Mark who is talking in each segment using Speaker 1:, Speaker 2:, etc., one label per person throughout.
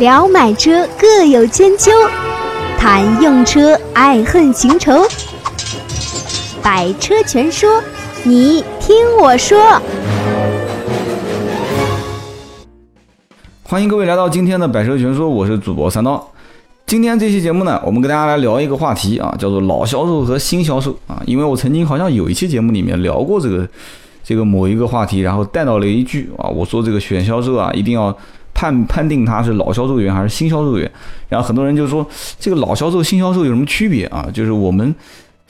Speaker 1: 聊买车各有千秋，谈用车爱恨情仇。百车全说，你听我说。
Speaker 2: 欢迎各位来到今天的百车全说，我是主播三刀。今天这期节目呢，我们跟大家来聊一个话题啊，叫做老销售和新销售啊。因为我曾经好像有一期节目里面聊过这个这个某一个话题，然后带到了一句啊，我说这个选销售啊，一定要判判定他是老销售员还是新销售员。然后很多人就说，这个老销售、新销售有什么区别啊？就是我们。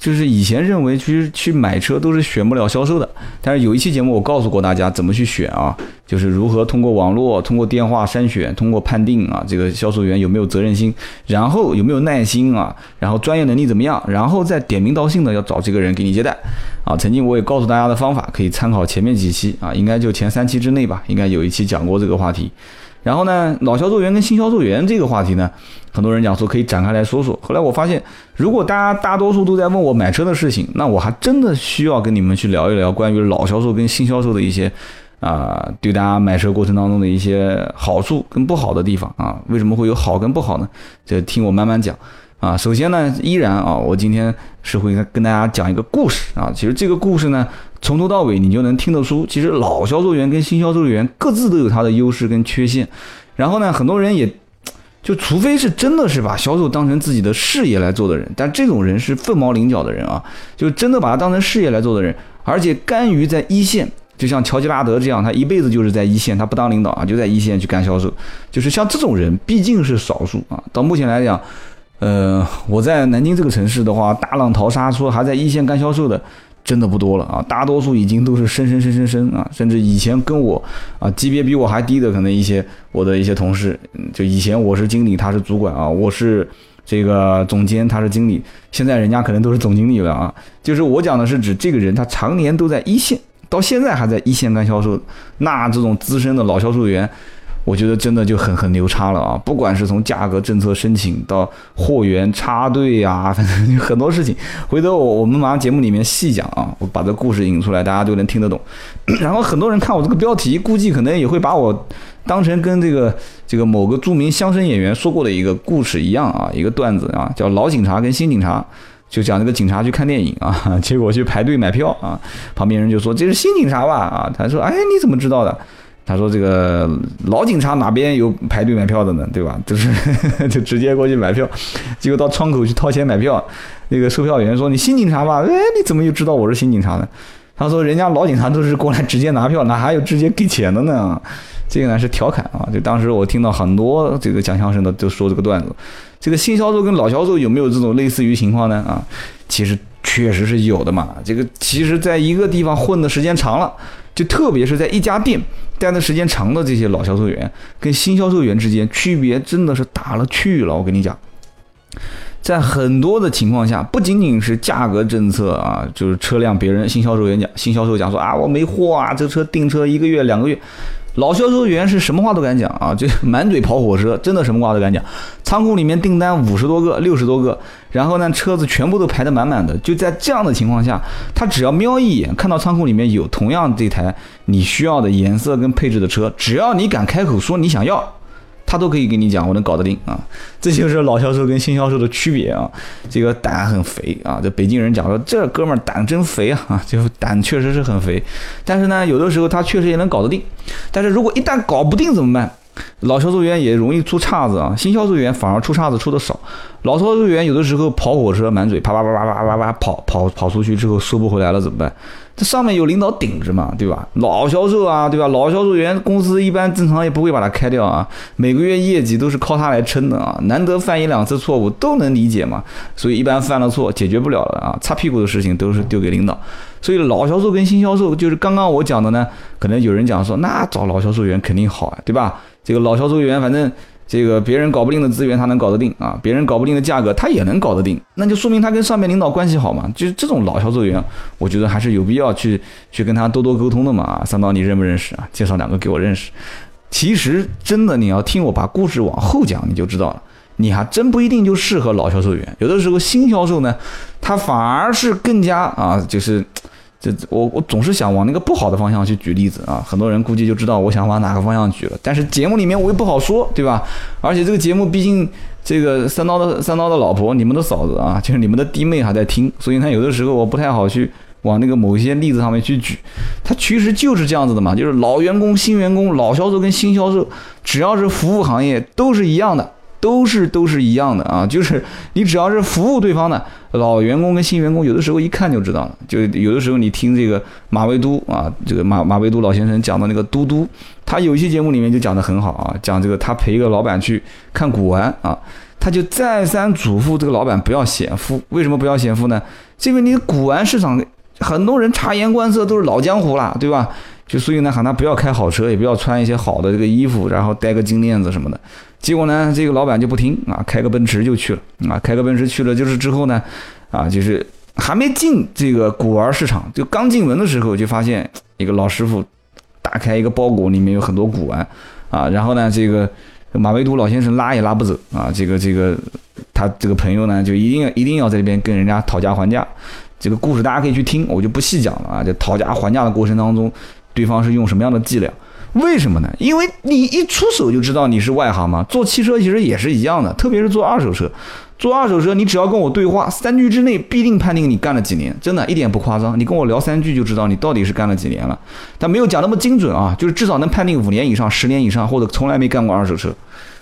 Speaker 2: 就是以前认为，其实去买车都是选不了销售的。但是有一期节目，我告诉过大家怎么去选啊，就是如何通过网络、通过电话筛选、通过判定啊，这个销售员有没有责任心，然后有没有耐心啊，然后专业能力怎么样，然后再点名道姓的要找这个人给你接待啊。曾经我也告诉大家的方法，可以参考前面几期啊，应该就前三期之内吧，应该有一期讲过这个话题。然后呢，老销售员跟新销售员这个话题呢，很多人讲说可以展开来说说。后来我发现，如果大家大多数都在问我买车的事情，那我还真的需要跟你们去聊一聊关于老销售跟新销售的一些啊，对大家买车过程当中的一些好处跟不好的地方啊。为什么会有好跟不好呢？这听我慢慢讲。啊，首先呢，依然啊，我今天是会跟大家讲一个故事啊。其实这个故事呢，从头到尾你就能听得出，其实老销售员跟新销售员各自都有他的优势跟缺陷。然后呢，很多人也就除非是真的是把销售当成自己的事业来做的人，但这种人是凤毛麟角的人啊，就真的把它当成事业来做的人，而且甘于在一线，就像乔吉拉德这样，他一辈子就是在一线，他不当领导啊，就在一线去干销售。就是像这种人毕竟是少数啊，到目前来讲。呃，我在南京这个城市的话，大浪淘沙说还在一线干销售的，真的不多了啊，大多数已经都是升升升升升啊，甚至以前跟我啊级别比我还低的，可能一些我的一些同事，就以前我是经理，他是主管啊，我是这个总监，他是经理，现在人家可能都是总经理了啊。就是我讲的是指这个人，他常年都在一线，到现在还在一线干销售，那这种资深的老销售员。我觉得真的就很很牛叉了啊！不管是从价格政策申请到货源插队呀，反正很多事情。回头我我们马上节目里面细讲啊，我把这故事引出来，大家都能听得懂。然后很多人看我这个标题，估计可能也会把我当成跟这个这个某个著名相声演员说过的一个故事一样啊，一个段子啊，叫老警察跟新警察，就讲这个警察去看电影啊，结果去排队买票啊，旁边人就说这是新警察吧啊，他说哎你怎么知道的？他说：“这个老警察哪边有排队买票的呢？对吧？就是就直接过去买票，结果到窗口去掏钱买票，那个售票员说：‘你新警察吧？’哎，你怎么又知道我是新警察呢？他说：‘人家老警察都是过来直接拿票，哪还有直接给钱的呢？’这个呢是调侃啊。就当时我听到很多这个讲相声的都说这个段子。这个新销售跟老销售有没有这种类似于情况呢？啊，其实确实是有的嘛。这个其实在一个地方混的时间长了。”就特别是在一家店待的时间长的这些老销售员，跟新销售员之间区别真的是大了去了。我跟你讲，在很多的情况下，不仅仅是价格政策啊，就是车辆别人新销售员讲，新销售讲说啊，我没货啊，这车订车一个月两个月。老销售员是什么话都敢讲啊，就满嘴跑火车，真的什么话都敢讲。仓库里面订单五十多个、六十多个，然后呢，车子全部都排得满满的。就在这样的情况下，他只要瞄一眼，看到仓库里面有同样这台你需要的颜色跟配置的车，只要你敢开口说你想要。他都可以跟你讲，我能搞得定啊！这就是老销售跟新销售的区别啊！这个胆很肥啊！这北京人讲说，这哥们儿胆真肥啊啊！就胆确实是很肥，但是呢，有的时候他确实也能搞得定。但是如果一旦搞不定怎么办？老销售员也容易出岔子啊，新销售员反而出岔子出的少。老销售员有的时候跑火车满嘴啪啪啪啪啪啪啪跑跑跑出去之后收不回来了怎么办？这上面有领导顶着嘛，对吧？老销售啊，对吧？老销售员公司一般正常也不会把他开掉啊，每个月业绩都是靠他来撑的啊，难得犯一两次错误都能理解嘛，所以一般犯了错解决不了了啊，擦屁股的事情都是丢给领导。所以老销售跟新销售就是刚刚我讲的呢，可能有人讲说那找老销售员肯定好啊，对吧？这个老销售员反正。这个别人搞不定的资源，他能搞得定啊！别人搞不定的价格，他也能搞得定，那就说明他跟上面领导关系好嘛。就是这种老销售员，我觉得还是有必要去去跟他多多沟通的嘛。三刀，你认不认识啊？介绍两个给我认识。其实真的，你要听我把故事往后讲，你就知道了。你还真不一定就适合老销售员，有的时候新销售呢，他反而是更加啊，就是这我我总是想往那个不好的方向去举例子啊，很多人估计就知道我想往哪个方向举了。但是节目里面我又不好说，对吧？而且这个节目毕竟这个三刀的三刀的老婆，你们的嫂子啊，就是你们的弟妹还在听，所以呢，有的时候我不太好去往那个某些例子上面去举。它其实就是这样子的嘛，就是老员工、新员工、老销售跟新销售，只要是服务行业都是一样的。都是都是一样的啊，就是你只要是服务对方的老员工跟新员工，有的时候一看就知道了。就有的时候你听这个马未都啊，这个马马未都老先生讲的那个嘟嘟，他有一期节目里面就讲的很好啊，讲这个他陪一个老板去看古玩啊，他就再三嘱咐这个老板不要显富。为什么不要显富呢？因为你古玩市场很多人察言观色都是老江湖了，对吧？就所以呢，喊他不要开好车，也不要穿一些好的这个衣服，然后戴个金链子什么的。结果呢，这个老板就不听啊，开个奔驰就去了啊，开个奔驰去了。就是之后呢，啊，就是还没进这个古玩市场，就刚进门的时候，就发现一个老师傅打开一个包裹，里面有很多古玩啊。然后呢，这个马未都老先生拉也拉不走啊，这个这个他这个朋友呢，就一定要一定要在这边跟人家讨价还价。这个故事大家可以去听，我就不细讲了啊。就讨价还价的过程当中。对方是用什么样的伎俩？为什么呢？因为你一出手就知道你是外行嘛。做汽车其实也是一样的，特别是做二手车。做二手车，你只要跟我对话，三句之内必定判定你干了几年，真的一点不夸张。你跟我聊三句就知道你到底是干了几年了。但没有讲那么精准啊，就是至少能判定五年以上、十年以上，或者从来没干过二手车。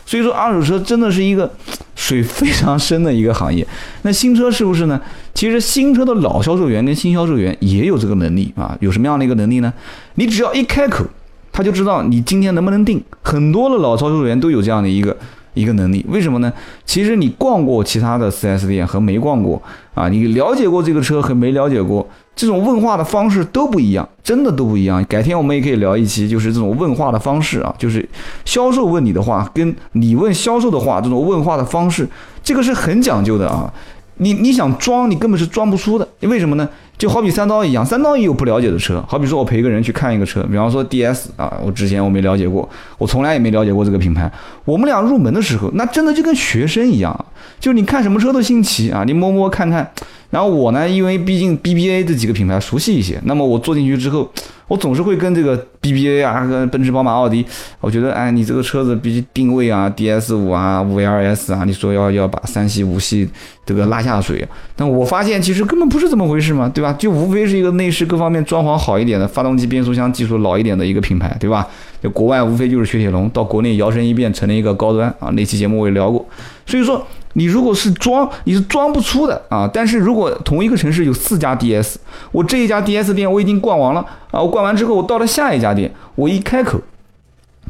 Speaker 2: 所以说，二手车真的是一个 水非常深的一个行业。那新车是不是呢？其实新车的老销售员跟新销售员也有这个能力啊。有什么样的一个能力呢？你只要一开口，他就知道你今天能不能定。很多的老销售员都有这样的一个一个能力。为什么呢？其实你逛过其他的 4S 店和没逛过啊，你了解过这个车和没了解过。这种问话的方式都不一样，真的都不一样。改天我们也可以聊一期，就是这种问话的方式啊，就是销售问你的话，跟你问销售的话，这种问话的方式，这个是很讲究的啊。你你想装，你根本是装不出的。为什么呢？就好比三刀一样，三刀也有不了解的车。好比说我陪一个人去看一个车，比方说 DS 啊，我之前我没了解过，我从来也没了解过这个品牌。我们俩入门的时候，那真的就跟学生一样，就你看什么车都新奇啊，你摸摸看看。然后我呢，因为毕竟 BBA 这几个品牌熟悉一些，那么我坐进去之后，我总是会跟这个 BBA 啊，跟奔驰、宝马、奥迪，我觉得，哎，你这个车子比竟定位啊，DS 五啊，五 LS 啊，你说要要把三系、五系这个拉下水，但我发现其实根本不是这么回事嘛，对吧？就无非是一个内饰各方面装潢好一点的，发动机、变速箱技术老一点的一个品牌，对吧？就国外无非就是雪铁龙，到国内摇身一变成了一个高端啊。那期节目我也聊过，所以说。你如果是装，你是装不出的啊！但是如果同一个城市有四家 DS，我这一家 DS 店我已经逛完了啊！我逛完之后，我到了下一家店，我一开口，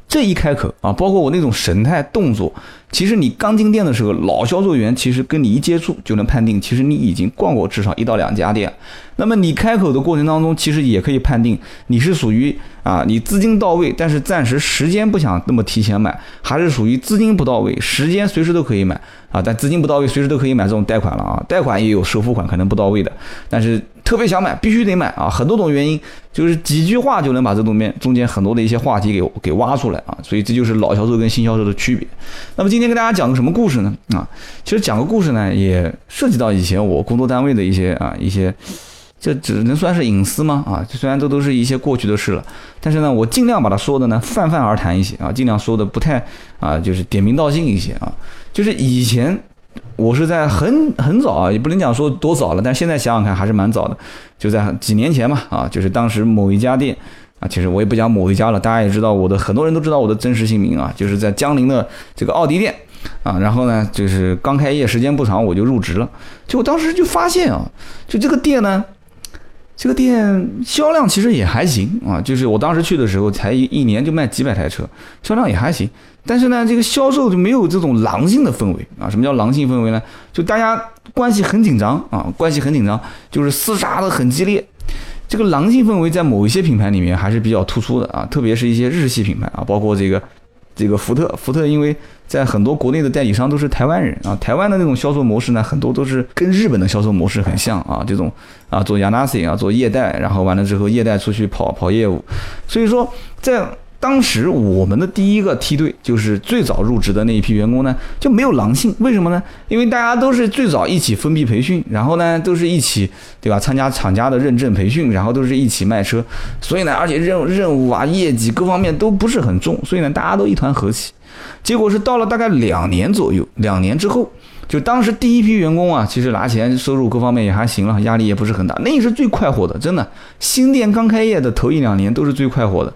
Speaker 2: 这一开口啊，包括我那种神态动作，其实你刚进店的时候，老销售员其实跟你一接触就能判定，其实你已经逛过至少一到两家店。那么你开口的过程当中，其实也可以判定你是属于啊，你资金到位，但是暂时时间不想那么提前买，还是属于资金不到位，时间随时都可以买。啊，但资金不到位，随时都可以买这种贷款了啊！贷款也有首付款可能不到位的，但是特别想买，必须得买啊！很多种原因，就是几句话就能把这中间中间很多的一些话题给给挖出来啊！所以这就是老销售跟新销售的区别。那么今天跟大家讲个什么故事呢？啊，其实讲个故事呢，也涉及到以前我工作单位的一些啊一些，这只能算是隐私吗？啊，虽然这都是一些过去的事了，但是呢，我尽量把它说的呢泛泛而谈一些啊，尽量说的不太啊，就是点名道姓一些啊。就是以前，我是在很很早啊，也不能讲说多早了，但现在想想看还是蛮早的，就在几年前嘛啊，就是当时某一家店啊，其实我也不讲某一家了，大家也知道我的很多人都知道我的真实姓名啊，就是在江宁的这个奥迪店啊，然后呢，就是刚开业时间不长我就入职了，就我当时就发现啊，就这个店呢，这个店销量其实也还行啊，就是我当时去的时候才一一年就卖几百台车，销量也还行。但是呢，这个销售就没有这种狼性的氛围啊！什么叫狼性氛围呢？就大家关系很紧张啊，关系很紧张，就是厮杀的很激烈。这个狼性氛围在某一些品牌里面还是比较突出的啊，特别是一些日系品牌啊，包括这个这个福特。福特因为在很多国内的代理商都是台湾人啊，台湾的那种销售模式呢，很多都是跟日本的销售模式很像啊，这种啊做亚纳西啊做业代，然后完了之后业代出去跑跑业务，所以说在。当时我们的第一个梯队就是最早入职的那一批员工呢，就没有狼性。为什么呢？因为大家都是最早一起封闭培训，然后呢都是一起，对吧？参加厂家的认证培训，然后都是一起卖车，所以呢，而且任任务啊、业绩各方面都不是很重，所以呢，大家都一团和气。结果是到了大概两年左右，两年之后，就当时第一批员工啊，其实拿钱、收入各方面也还行了，压力也不是很大，那也是最快活的，真的。新店刚开业的头一两年都是最快活的。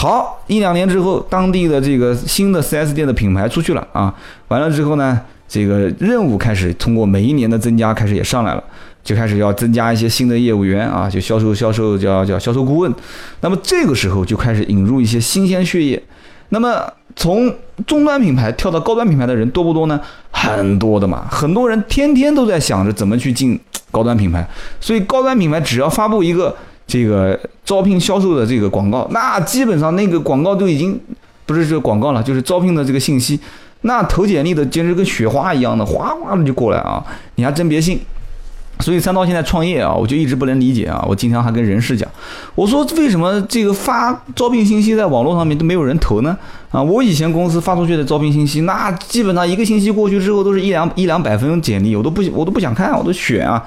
Speaker 2: 好，一两年之后，当地的这个新的 4S 店的品牌出去了啊，完了之后呢，这个任务开始通过每一年的增加，开始也上来了，就开始要增加一些新的业务员啊，就销售销售叫叫销售顾问。那么这个时候就开始引入一些新鲜血液。那么从中端品牌跳到高端品牌的人多不多呢？很多的嘛，很多人天天都在想着怎么去进高端品牌，所以高端品牌只要发布一个。这个招聘销售的这个广告，那基本上那个广告都已经不是这个广告了，就是招聘的这个信息，那投简历的简直跟雪花一样的，哗哗的就过来啊！你还真别信。所以三刀现在创业啊，我就一直不能理解啊。我经常还跟人事讲，我说为什么这个发招聘信息在网络上面都没有人投呢？啊，我以前公司发出去的招聘信息，那基本上一个星期过去之后，都是一两一两百分简历，我都不我都不想看，我都选啊。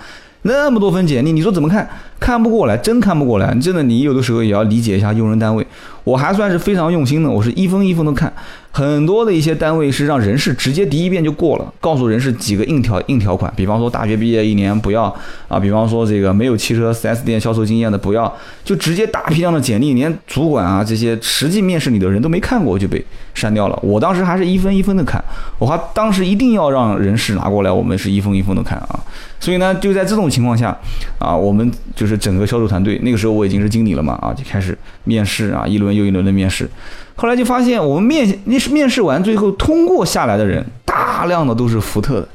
Speaker 2: 那么多份简历，你说怎么看？看不过来，真看不过来。真的，你有的时候也要理解一下用人单位。我还算是非常用心的，我是一封一封的看。很多的一些单位是让人事直接第一遍就过了，告诉人事几个硬条硬条款，比方说大学毕业一年不要啊，比方说这个没有汽车 4S 店销售经验的不要，就直接大批量的简历，连主管啊这些实际面试你的人都没看过就被删掉了。我当时还是一分一分的看，我还当时一定要让人事拿过来，我们是一封一封的看啊。所以呢，就在这种情况下啊，我们就是整个销售团队，那个时候我已经是经理了嘛啊，就开始面试啊，一轮又一轮的面试。后来就发现，我们面那是面试完，最后通过下来的人，大量的都是福特的，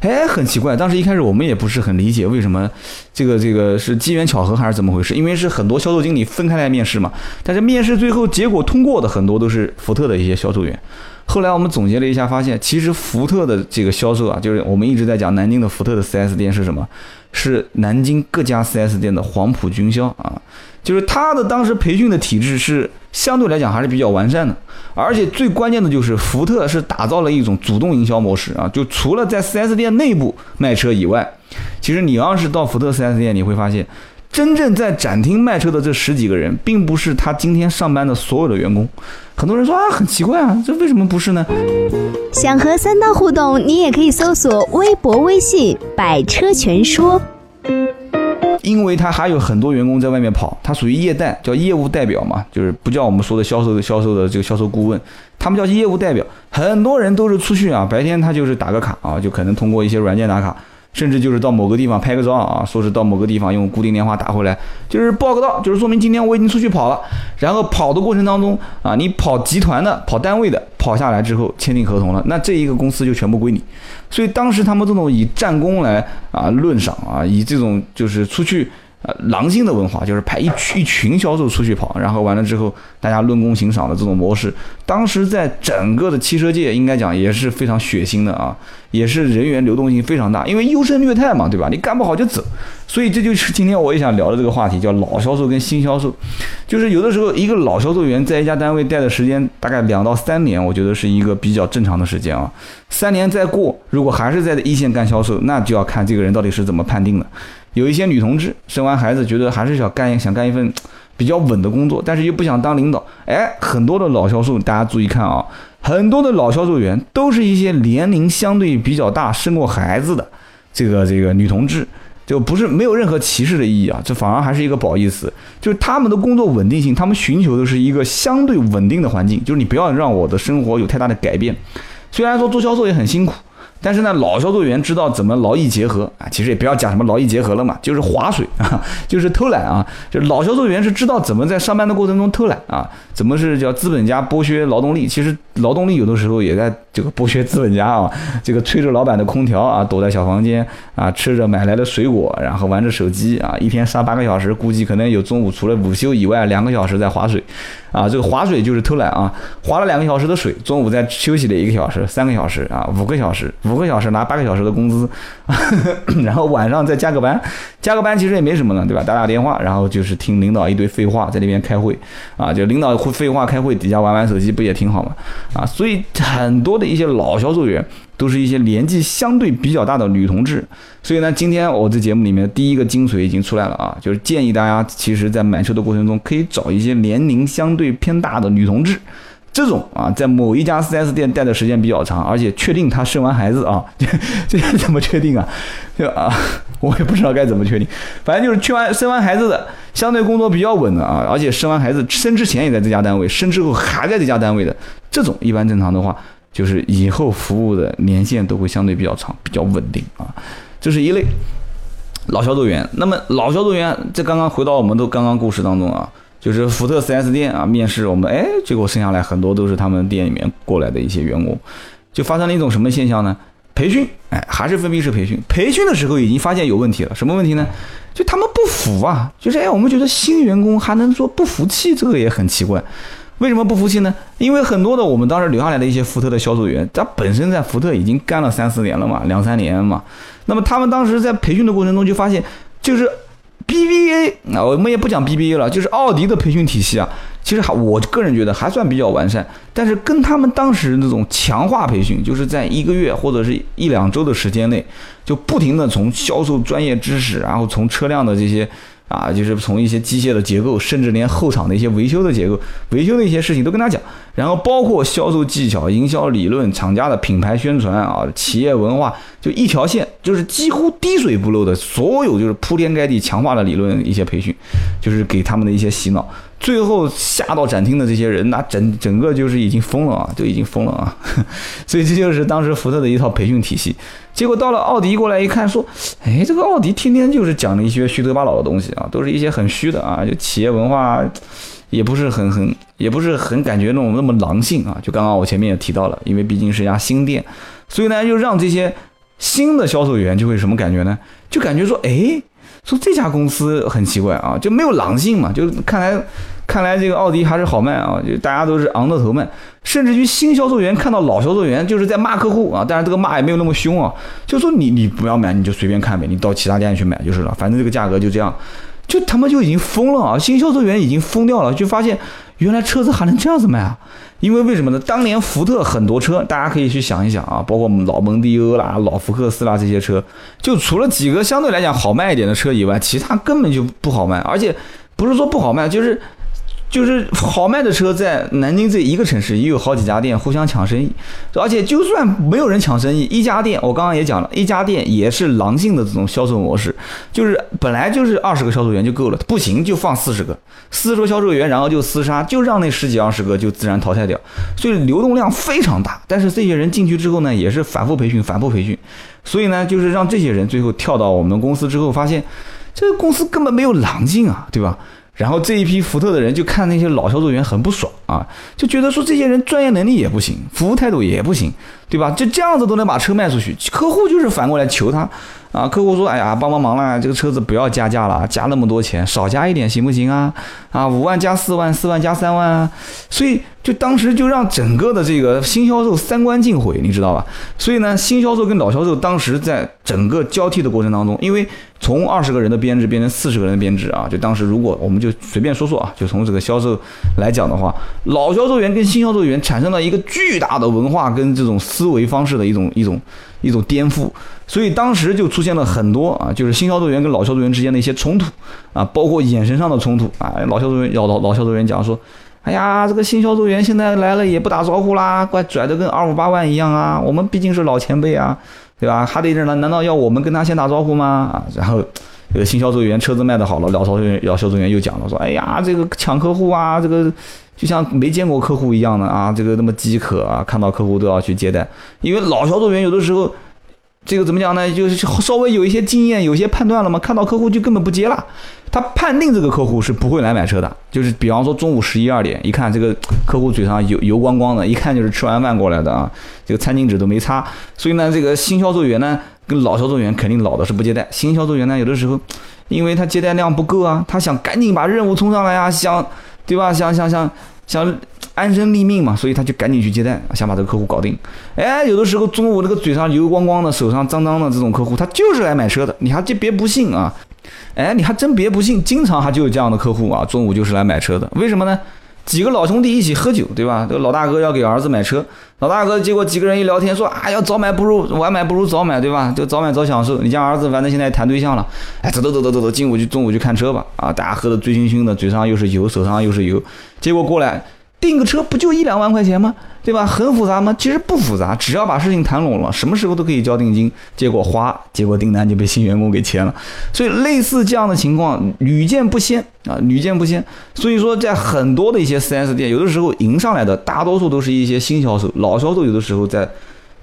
Speaker 2: 哎，很奇怪。当时一开始我们也不是很理解，为什么这个这个是机缘巧合还是怎么回事？因为是很多销售经理分开来面试嘛。但是面试最后结果通过的很多都是福特的一些销售员。后来我们总结了一下，发现其实福特的这个销售啊，就是我们一直在讲南京的福特的 4S 店是什么？是南京各家 4S 店的黄埔军校啊。就是他的当时培训的体制是相对来讲还是比较完善的，而且最关键的就是福特是打造了一种主动营销模式啊，就除了在 4S 店内部卖车以外，其实你要是到福特 4S 店，你会发现，真正在展厅卖车的这十几个人，并不是他今天上班的所有的员工。很多人说啊，很奇怪啊，这为什么不是呢？
Speaker 1: 想和三刀互动，你也可以搜索微博、微信“百车全说”。
Speaker 2: 因为他还有很多员工在外面跑，他属于业代，叫业务代表嘛，就是不叫我们说的销售的销售的这个销售顾问，他们叫业务代表。很多人都是出去啊，白天他就是打个卡啊，就可能通过一些软件打卡。甚至就是到某个地方拍个照啊，说是到某个地方用固定电话打回来，就是报个到，就是说明今天我已经出去跑了。然后跑的过程当中啊，你跑集团的、跑单位的，跑下来之后签订合同了，那这一个公司就全部归你。所以当时他们这种以战功来啊论赏啊，以这种就是出去。呃，狼性的文化就是派一群一群销售出去跑，然后完了之后大家论功行赏的这种模式，当时在整个的汽车界应该讲也是非常血腥的啊，也是人员流动性非常大，因为优胜劣汰嘛，对吧？你干不好就走，所以这就是今天我也想聊的这个话题，叫老销售跟新销售，就是有的时候一个老销售员在一家单位待的时间大概两到三年，我觉得是一个比较正常的时间啊，三年再过，如果还是在一线干销售，那就要看这个人到底是怎么判定的。有一些女同志生完孩子，觉得还是想干想干一份比较稳的工作，但是又不想当领导。哎，很多的老销售，大家注意看啊，很多的老销售员都是一些年龄相对比较大、生过孩子的这个这个女同志，就不是没有任何歧视的意义啊，这反而还是一个褒义词。就是他们的工作稳定性，他们寻求的是一个相对稳定的环境，就是你不要让我的生活有太大的改变。虽然说做销售也很辛苦。但是呢，老销售员知道怎么劳逸结合啊，其实也不要讲什么劳逸结合了嘛，就是划水啊，就是偷懒啊，就老销售员是知道怎么在上班的过程中偷懒啊，怎么是叫资本家剥削劳动力，其实劳动力有的时候也在这个剥削资本家啊，这个吹着老板的空调啊，躲在小房间啊，吃着买来的水果，然后玩着手机啊，一天上八个小时，估计可能有中午除了午休以外两个小时在划水，啊，这个划水就是偷懒啊，划了两个小时的水，中午再休息了一个小时、三个小时啊，五个小时，五个小时拿八个小时的工资，然后晚上再加个班，加个班其实也没什么了，对吧？打打电话，然后就是听领导一堆废话，在那边开会啊，就领导会废话开会，底下玩玩手机不也挺好吗？啊，所以很多的。一些老销售员都是一些年纪相对比较大的女同志，所以呢，今天我这节目里面第一个精髓已经出来了啊，就是建议大家，其实在买车的过程中可以找一些年龄相对偏大的女同志，这种啊，在某一家 4S 店待的时间比较长，而且确定她生完孩子啊，这怎么确定啊？就啊，我也不知道该怎么确定，反正就是去完生完孩子的，相对工作比较稳的啊，而且生完孩子生之前也在这家单位，生之后还在这家单位的，这种一般正常的话。就是以后服务的年限都会相对比较长，比较稳定啊，这是一类老销售员。那么老销售员，这刚刚回到我们都刚刚故事当中啊，就是福特 4S 店啊，面试我们，哎，结果剩下来很多都是他们店里面过来的一些员工，就发生了一种什么现象呢？培训，哎，还是分批式培训。培训的时候已经发现有问题了，什么问题呢？就他们不服啊，就是哎，我们觉得新员工还能说不服气，这个也很奇怪。为什么不服气呢？因为很多的我们当时留下来的一些福特的销售员，他本身在福特已经干了三四年了嘛，两三年嘛。那么他们当时在培训的过程中就发现，就是 BBA 啊，我们也不讲 BBA 了，就是奥迪的培训体系啊，其实还我个人觉得还算比较完善。但是跟他们当时那种强化培训，就是在一个月或者是一两周的时间内，就不停的从销售专业知识，然后从车辆的这些。啊，就是从一些机械的结构，甚至连后场的一些维修的结构、维修的一些事情都跟他讲，然后包括销售技巧、营销理论、厂家的品牌宣传啊、企业文化，就一条线，就是几乎滴水不漏的所有，就是铺天盖地强化的理论一些培训，就是给他们的一些洗脑。最后下到展厅的这些人，那整整个就是已经疯了啊，就已经疯了啊！所以这就是当时福特的一套培训体系。结果到了奥迪过来一看，说：“哎，这个奥迪天天就是讲的一些虚头巴脑的东西啊，都是一些很虚的啊，就企业文化也不是很很，也不是很感觉那种那么狼性啊。就刚刚我前面也提到了，因为毕竟是一家新店，所以呢，就让这些新的销售员就会什么感觉呢？就感觉说，哎。”说这家公司很奇怪啊，就没有狼性嘛，就看来看来这个奥迪还是好卖啊，就大家都是昂着头卖，甚至于新销售员看到老销售员就是在骂客户啊，但是这个骂也没有那么凶啊，就说你你不要买你就随便看呗，你到其他店去买就是了，反正这个价格就这样，就他们就已经疯了啊，新销售员已经疯掉了，就发现原来车子还能这样子卖啊。因为为什么呢？当年福特很多车，大家可以去想一想啊，包括我们老蒙迪欧啦、老福克斯啦这些车，就除了几个相对来讲好卖一点的车以外，其他根本就不好卖，而且不是说不好卖，就是。就是好卖的车在南京这一个城市也有好几家店互相抢生意，而且就算没有人抢生意，一家店我刚刚也讲了一家店也是狼性的这种销售模式，就是本来就是二十个销售员就够了，不行就放四十个，四十个销售员然后就厮杀，就让那十几二十个就自然淘汰掉，所以流动量非常大。但是这些人进去之后呢，也是反复培训，反复培训，所以呢，就是让这些人最后跳到我们公司之后，发现这个公司根本没有狼性啊，对吧？然后这一批福特的人就看那些老销售员很不爽。啊，就觉得说这些人专业能力也不行，服务态度也不行，对吧？就这样子都能把车卖出去，客户就是反过来求他。啊，客户说：“哎呀，帮帮忙啦！这个车子不要加价了，加那么多钱，少加一点行不行啊？啊，五万加四万，四万加三万啊！所以就当时就让整个的这个新销售三观尽毁，你知道吧？所以呢，新销售跟老销售当时在整个交替的过程当中，因为从二十个人的编制变成四十个人的编制啊，就当时如果我们就随便说说啊，就从这个销售来讲的话，老销售员跟新销售员产生了一个巨大的文化跟这种思维方式的一种一种。一种颠覆，所以当时就出现了很多啊，就是新销售员跟老销售员之间的一些冲突啊，包括眼神上的冲突啊。老销售员老老老销售员讲说：“哎呀，这个新销售员现在来了也不打招呼啦，怪拽的跟二五八万一样啊。我们毕竟是老前辈啊，对吧？还得这难难道要我们跟他先打招呼吗？啊，然后这个新销售员车子卖的好了，老销售员老销售员又讲了说：哎呀，这个抢客户啊，这个。”就像没见过客户一样的啊，这个那么饥渴啊，看到客户都要去接待。因为老销售员有的时候这个怎么讲呢？就是稍微有一些经验，有些判断了嘛，看到客户就根本不接了。他判定这个客户是不会来买车的，就是比方说中午十一二点，一看这个客户嘴上油油光光的，一看就是吃完饭过来的啊，这个餐巾纸都没擦。所以呢，这个新销售员呢，跟老销售员肯定老的是不接待。新销售员呢，有的时候，因为他接待量不够啊，他想赶紧把任务冲上来啊，想，对吧？想想想想。安身立命嘛，所以他就赶紧去接待，想把这个客户搞定。哎，有的时候中午这个嘴上油光光的，手上脏脏的这种客户，他就是来买车的。你还就别不信啊！哎，你还真别不信，经常还就有这样的客户啊，中午就是来买车的。为什么呢？几个老兄弟一起喝酒，对吧？这个老大哥要给儿子买车，老大哥结果几个人一聊天说啊，要早买不如晚买不如早买，对吧？就早买早享受。你家儿子反正现在谈对象了，哎，走走走走走走，进午就中午去看车吧。啊，大家喝的醉醺醺的，嘴上又是油，手上又是油，结果过来。订个车不就一两万块钱吗？对吧？很复杂吗？其实不复杂，只要把事情谈拢了，什么时候都可以交定金。结果花，结果订单就被新员工给签了。所以类似这样的情况屡见不鲜啊，屡见不鲜。所以说，在很多的一些四 S 店，有的时候迎上来的大多数都是一些新销售，老销售有的时候在。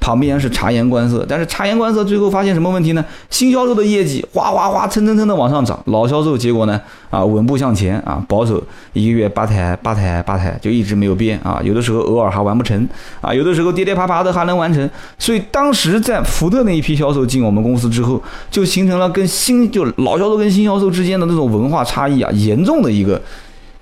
Speaker 2: 旁边是察言观色，但是察言观色最后发现什么问题呢？新销售的业绩哗哗哗蹭蹭蹭的往上涨，老销售结果呢啊稳步向前啊，保守一个月八台八台八台就一直没有变啊，有的时候偶尔还完不成啊，有的时候跌跌爬爬的还能完成。所以当时在福特那一批销售进我们公司之后，就形成了跟新就老销售跟新销售之间的那种文化差异啊，严重的一个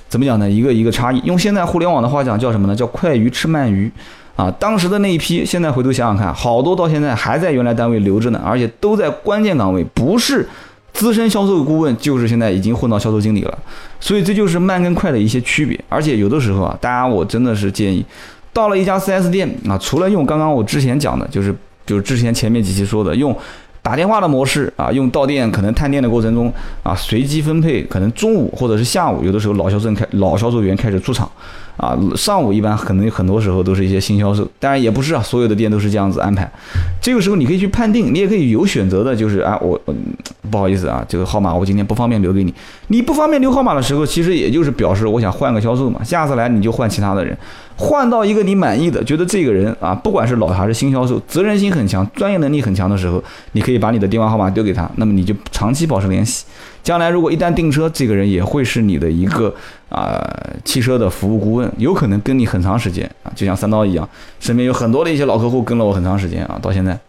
Speaker 2: 怎么讲呢？一个一个差异。用现在互联网的话讲叫什么呢？叫快鱼吃慢鱼。啊，当时的那一批，现在回头想想看，好多到现在还在原来单位留着呢，而且都在关键岗位，不是资深销售顾问，就是现在已经混到销售经理了。所以这就是慢跟快的一些区别。而且有的时候啊，大家我真的是建议，到了一家 4S 店啊，除了用刚刚我之前讲的，就是就是之前前面几期说的，用打电话的模式啊，用到店可能探店的过程中啊，随机分配，可能中午或者是下午，有的时候老销售开老销售员开始出场。啊，上午一般可能很多时候都是一些新销售，当然也不是啊，所有的店都是这样子安排。这个时候你可以去判定，你也可以有选择的，就是啊，我不好意思啊，这个号码我今天不方便留给你。你不方便留号码的时候，其实也就是表示我想换个销售嘛，下次来你就换其他的人，换到一个你满意的，觉得这个人啊，不管是老还是新销售，责任心很强，专业能力很强的时候，你可以把你的电话号码丢给他，那么你就长期保持联系。将来如果一旦订车，这个人也会是你的一个啊汽车的服务顾问，有可能跟你很长时间啊，就像三刀一样，身边有很多的一些老客户跟了我很长时间啊，到现在。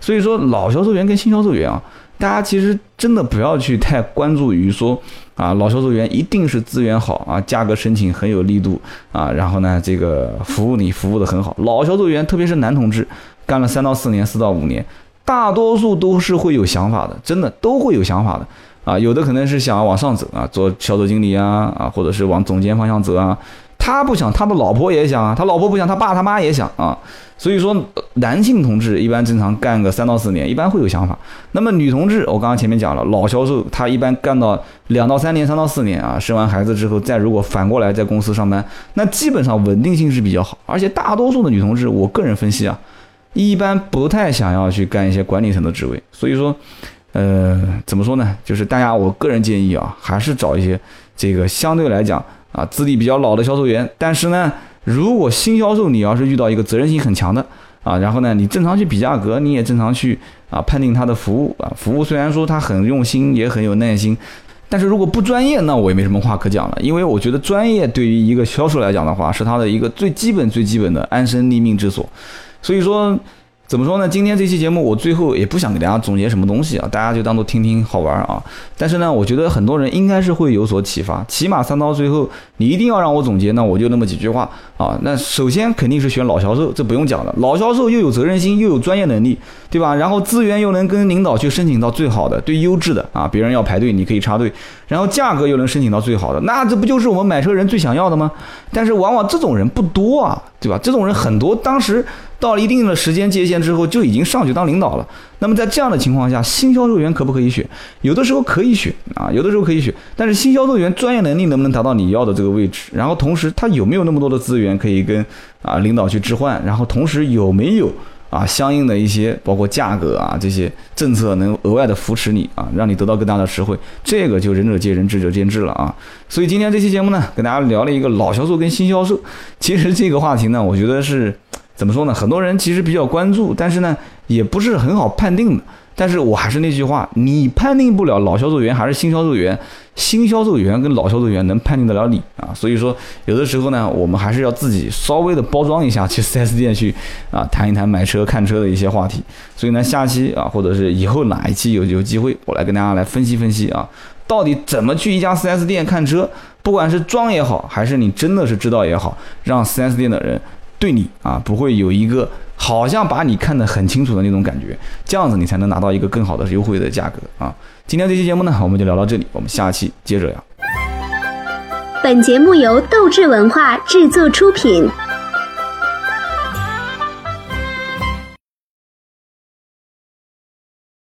Speaker 2: 所以说老销售员跟新销售员啊，大家其实真的不要去太关注于说啊老销售员一定是资源好啊，价格申请很有力度啊，然后呢这个服务你服务的很好。老销售员特别是男同志，干了三到四年、四到五年，大多数都是会有想法的，真的都会有想法的。啊，有的可能是想要往上走啊，做销售经理啊，啊，或者是往总监方向走啊。他不想，他的老婆也想啊，他老婆不想，他爸他妈也想啊。所以说，男性同志一般正常干个三到四年，一般会有想法。那么女同志，我刚刚前面讲了，老销售他一般干到两到三年、三到四年啊，生完孩子之后，再如果反过来在公司上班，那基本上稳定性是比较好。而且大多数的女同志，我个人分析啊，一般不太想要去干一些管理层的职位。所以说。呃，怎么说呢？就是大家，我个人建议啊，还是找一些这个相对来讲啊资历比较老的销售员。但是呢，如果新销售你要是遇到一个责任心很强的啊，然后呢，你正常去比价格，你也正常去啊判定他的服务啊，服务虽然说他很用心，也很有耐心，但是如果不专业，那我也没什么话可讲了。因为我觉得专业对于一个销售来讲的话，是他的一个最基本、最基本的安身立命之所。所以说。怎么说呢？今天这期节目，我最后也不想给大家总结什么东西啊，大家就当做听听好玩啊。但是呢，我觉得很多人应该是会有所启发。起码三刀最后，你一定要让我总结，那我就那么几句话啊。那首先肯定是选老销售，这不用讲了。老销售又有责任心，又有专业能力，对吧？然后资源又能跟领导去申请到最好的、最优质的啊，别人要排队你可以插队，然后价格又能申请到最好的，那这不就是我们买车人最想要的吗？但是往往这种人不多啊，对吧？这种人很多，当时。到了一定的时间界限之后，就已经上去当领导了。那么在这样的情况下，新销售员可不可以选？有的时候可以选啊，有的时候可以选。但是新销售员专业能力能不能达到你要的这个位置？然后同时他有没有那么多的资源可以跟啊领导去置换？然后同时有没有啊相应的一些包括价格啊这些政策能额外的扶持你啊，让你得到更大的实惠？这个就仁者见仁，智者见智了啊。所以今天这期节目呢，跟大家聊了一个老销售跟新销售。其实这个话题呢，我觉得是。怎么说呢？很多人其实比较关注，但是呢，也不是很好判定的。但是我还是那句话，你判定不了老销售员还是新销售员，新销售员跟老销售员能判定得了你啊？所以说，有的时候呢，我们还是要自己稍微的包装一下，去 4S 店去啊谈一谈买车看车的一些话题。所以呢，下期啊，或者是以后哪一期有有机会，我来跟大家来分析分析啊，到底怎么去一家 4S 店看车，不管是装也好，还是你真的是知道也好，让 4S 店的人对你啊不会有一个。好像把你看得很清楚的那种感觉，这样子你才能拿到一个更好的优惠的价格啊！今天这期节目呢，我们就聊到这里，我们下期接着聊。
Speaker 1: 本节目由斗志文化制作出品。